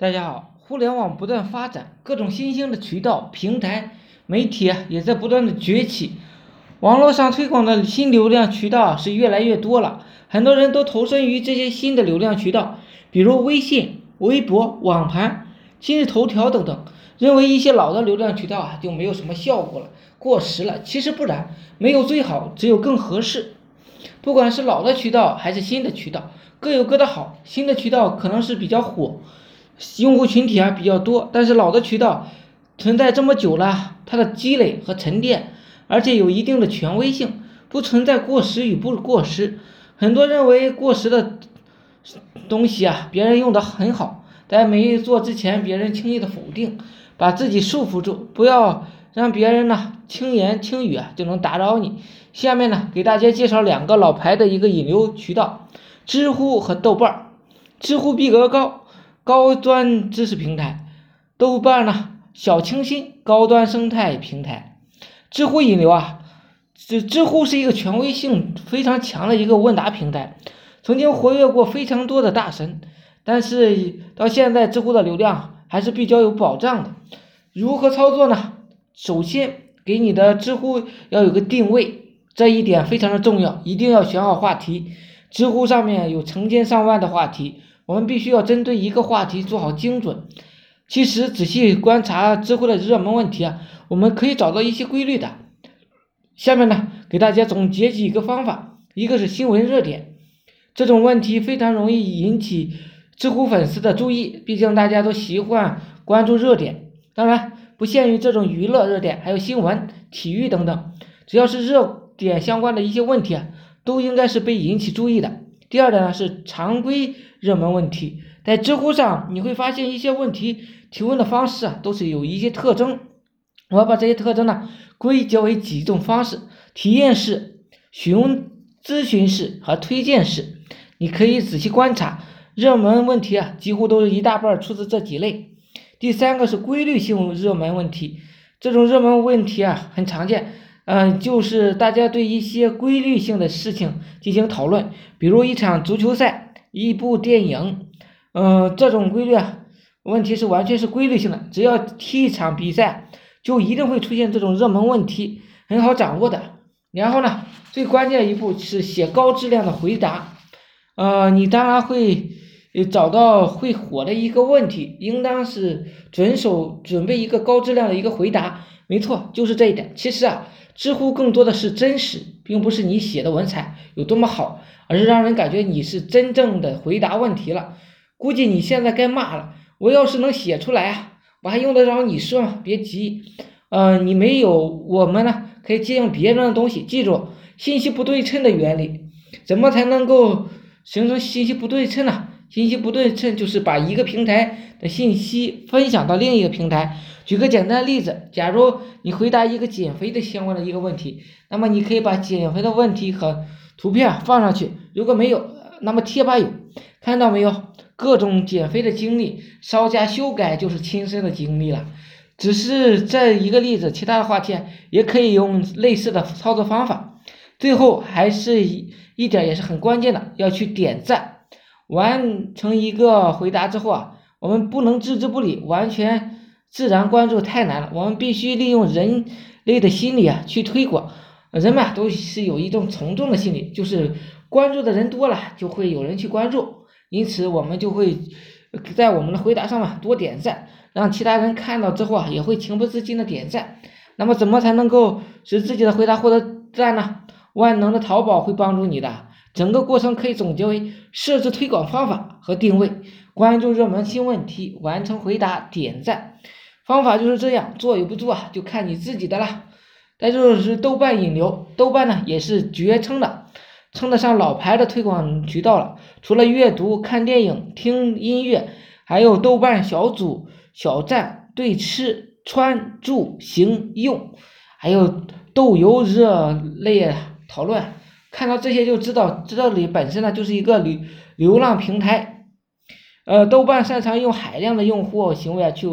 大家好，互联网不断发展，各种新兴的渠道、平台、媒体也在不断的崛起，网络上推广的新流量渠道是越来越多了，很多人都投身于这些新的流量渠道，比如微信、微博、网盘、今日头条等等，认为一些老的流量渠道啊就没有什么效果了，过时了。其实不然，没有最好，只有更合适。不管是老的渠道还是新的渠道，各有各的好。新的渠道可能是比较火。用户群体啊比较多，但是老的渠道存在这么久了，它的积累和沉淀，而且有一定的权威性，不存在过时与不过时。很多认为过时的东西啊，别人用的很好，在没做之前，别人轻易的否定，把自己束缚住，不要让别人呢轻言轻语啊就能打扰你。下面呢给大家介绍两个老牌的一个引流渠道：知乎和豆瓣。知乎逼格高。高端知识平台，豆瓣呢小清新高端生态平台，知乎引流啊，知知乎是一个权威性非常强的一个问答平台，曾经活跃过非常多的大神，但是到现在知乎的流量还是比较有保障的。如何操作呢？首先给你的知乎要有个定位，这一点非常的重要，一定要选好话题。知乎上面有成千上万的话题。我们必须要针对一个话题做好精准。其实仔细观察知乎的热门问题啊，我们可以找到一些规律的。下面呢，给大家总结几个方法。一个是新闻热点，这种问题非常容易引起知乎粉丝的注意，毕竟大家都习惯关注热点。当然，不限于这种娱乐热点，还有新闻、体育等等，只要是热点相关的一些问题啊，都应该是被引起注意的。第二点呢是常规热门问题，在知乎上你会发现一些问题提问的方式啊，都是有一些特征。我要把这些特征呢归结为几种方式：体验式、询咨询式和推荐式。你可以仔细观察，热门问题啊，几乎都是一大半出自这几类。第三个是规律性热门问题，这种热门问题啊很常见。嗯，就是大家对一些规律性的事情进行讨论，比如一场足球赛、一部电影，嗯，这种规律啊，问题是完全是规律性的。只要踢一场比赛，就一定会出现这种热门问题，很好掌握的。然后呢，最关键一步是写高质量的回答，呃，你当然会找到会火的一个问题，应当是准手准备一个高质量的一个回答。没错，就是这一点。其实啊。知乎更多的是真实，并不是你写的文采有多么好，而是让人感觉你是真正的回答问题了。估计你现在该骂了，我要是能写出来啊，我还用得着你说吗？别急，呃，你没有，我们呢可以借用别人的东西。记住信息不对称的原理，怎么才能够形成信息不对称呢？信息不对称就是把一个平台的信息分享到另一个平台。举个简单的例子，假如你回答一个减肥的相关的一个问题，那么你可以把减肥的问题和图片放上去。如果没有，那么贴吧有，看到没有？各种减肥的经历，稍加修改就是亲身的经历了。只是这一个例子，其他的话题也可以用类似的操作方法。最后还是一一点也是很关键的，要去点赞。完成一个回答之后啊，我们不能置之不理，完全。自然关注太难了，我们必须利用人类的心理啊去推广。人们啊都是有一种从众的心理，就是关注的人多了，就会有人去关注，因此我们就会在我们的回答上面多点赞，让其他人看到之后啊也会情不自禁的点赞。那么怎么才能够使自己的回答获得赞呢？万能的淘宝会帮助你的。整个过程可以总结为设置推广方法和定位，关注热门新问题，完成回答，点赞。方法就是这样，做与不做啊，就看你自己的了。再就是豆瓣引流，豆瓣呢也是绝称的，称得上老牌的推广渠道了。除了阅读、看电影、听音乐，还有豆瓣小组、小站、对吃、穿、住、行、用，还有豆油热类讨论。看到这些就知道，这里本身呢就是一个流流浪平台。呃，豆瓣擅长用海量的用户行为啊去。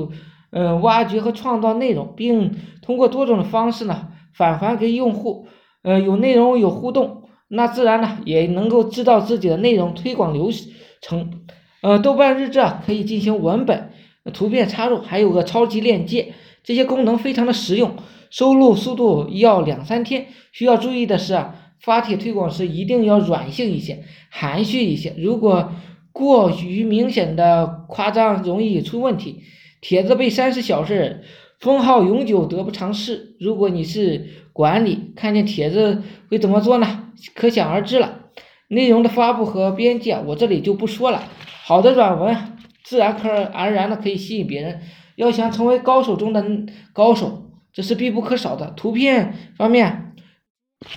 嗯，挖掘和创造内容，并通过多种的方式呢返还给用户。呃，有内容有互动，那自然呢也能够知道自己的内容推广流程。呃，豆瓣日志啊可以进行文本、图片插入，还有个超级链接，这些功能非常的实用，收录速度要两三天。需要注意的是啊，发帖推广时一定要软性一些，含蓄一些，如果过于明显的夸张，容易出问题。帖子被删是小事，封号永久得不偿失。如果你是管理，看见帖子会怎么做呢？可想而知了。内容的发布和编辑，我这里就不说了。好的软文，自然而然的可以吸引别人。要想成为高手中的高手，这是必不可少的。图片方面，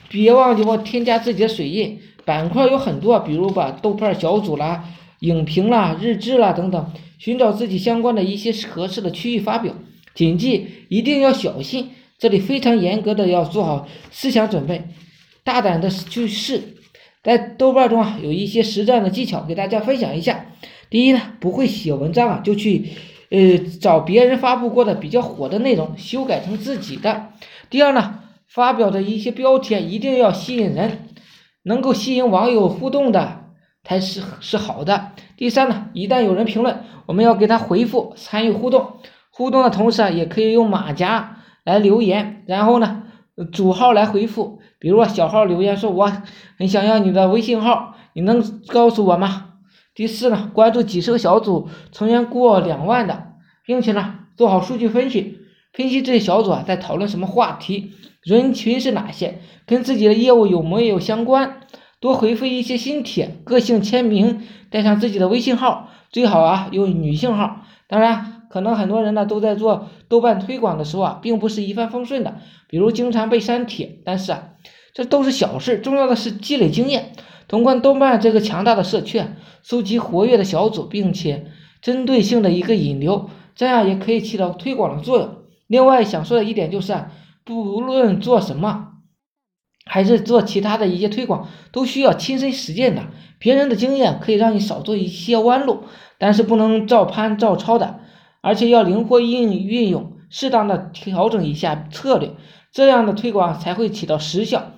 别忘记我添加自己的水印。板块有很多，比如把豆瓣小组啦。影评啦、日志啦等等，寻找自己相关的一些合适的区域发表。谨记一定要小心，这里非常严格的要做好思想准备，大胆的去试。在豆瓣中啊，有一些实战的技巧给大家分享一下。第一呢，不会写文章啊，就去呃找别人发布过的比较火的内容，修改成自己的。第二呢，发表的一些标题一定要吸引人，能够吸引网友互动的。才是是好的。第三呢，一旦有人评论，我们要给他回复，参与互动。互动的同时啊，也可以用马甲来留言，然后呢，主号来回复。比如小号留言说：“我很想要你的微信号，你能告诉我吗？”第四呢，关注几十个小组，成员过两万的，并且呢，做好数据分析，分析这些小组啊在讨论什么话题，人群是哪些，跟自己的业务有没有相关。多回复一些新帖，个性签名，带上自己的微信号，最好啊用女性号。当然，可能很多人呢都在做豆瓣推广的时候啊，并不是一帆风顺的，比如经常被删帖。但是啊，这都是小事，重要的是积累经验。通过豆瓣这个强大的社区，搜集活跃的小组，并且针对性的一个引流，这样也可以起到推广的作用。另外想说的一点就是，不论做什么。还是做其他的一些推广，都需要亲身实践的。别人的经验可以让你少做一些弯路，但是不能照搬照抄的，而且要灵活运运用，适当的调整一下策略，这样的推广才会起到实效。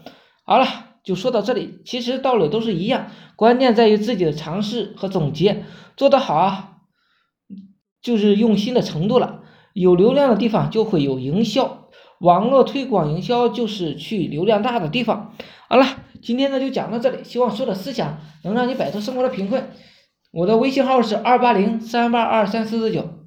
好了，就说到这里。其实道理都是一样，关键在于自己的尝试和总结，做得好啊，就是用心的程度了。有流量的地方就会有营销。网络推广营销就是去流量大的地方。好了，今天呢就讲到这里，希望说的思想能让你摆脱生活的贫困。我的微信号是二八零三八二三四四九。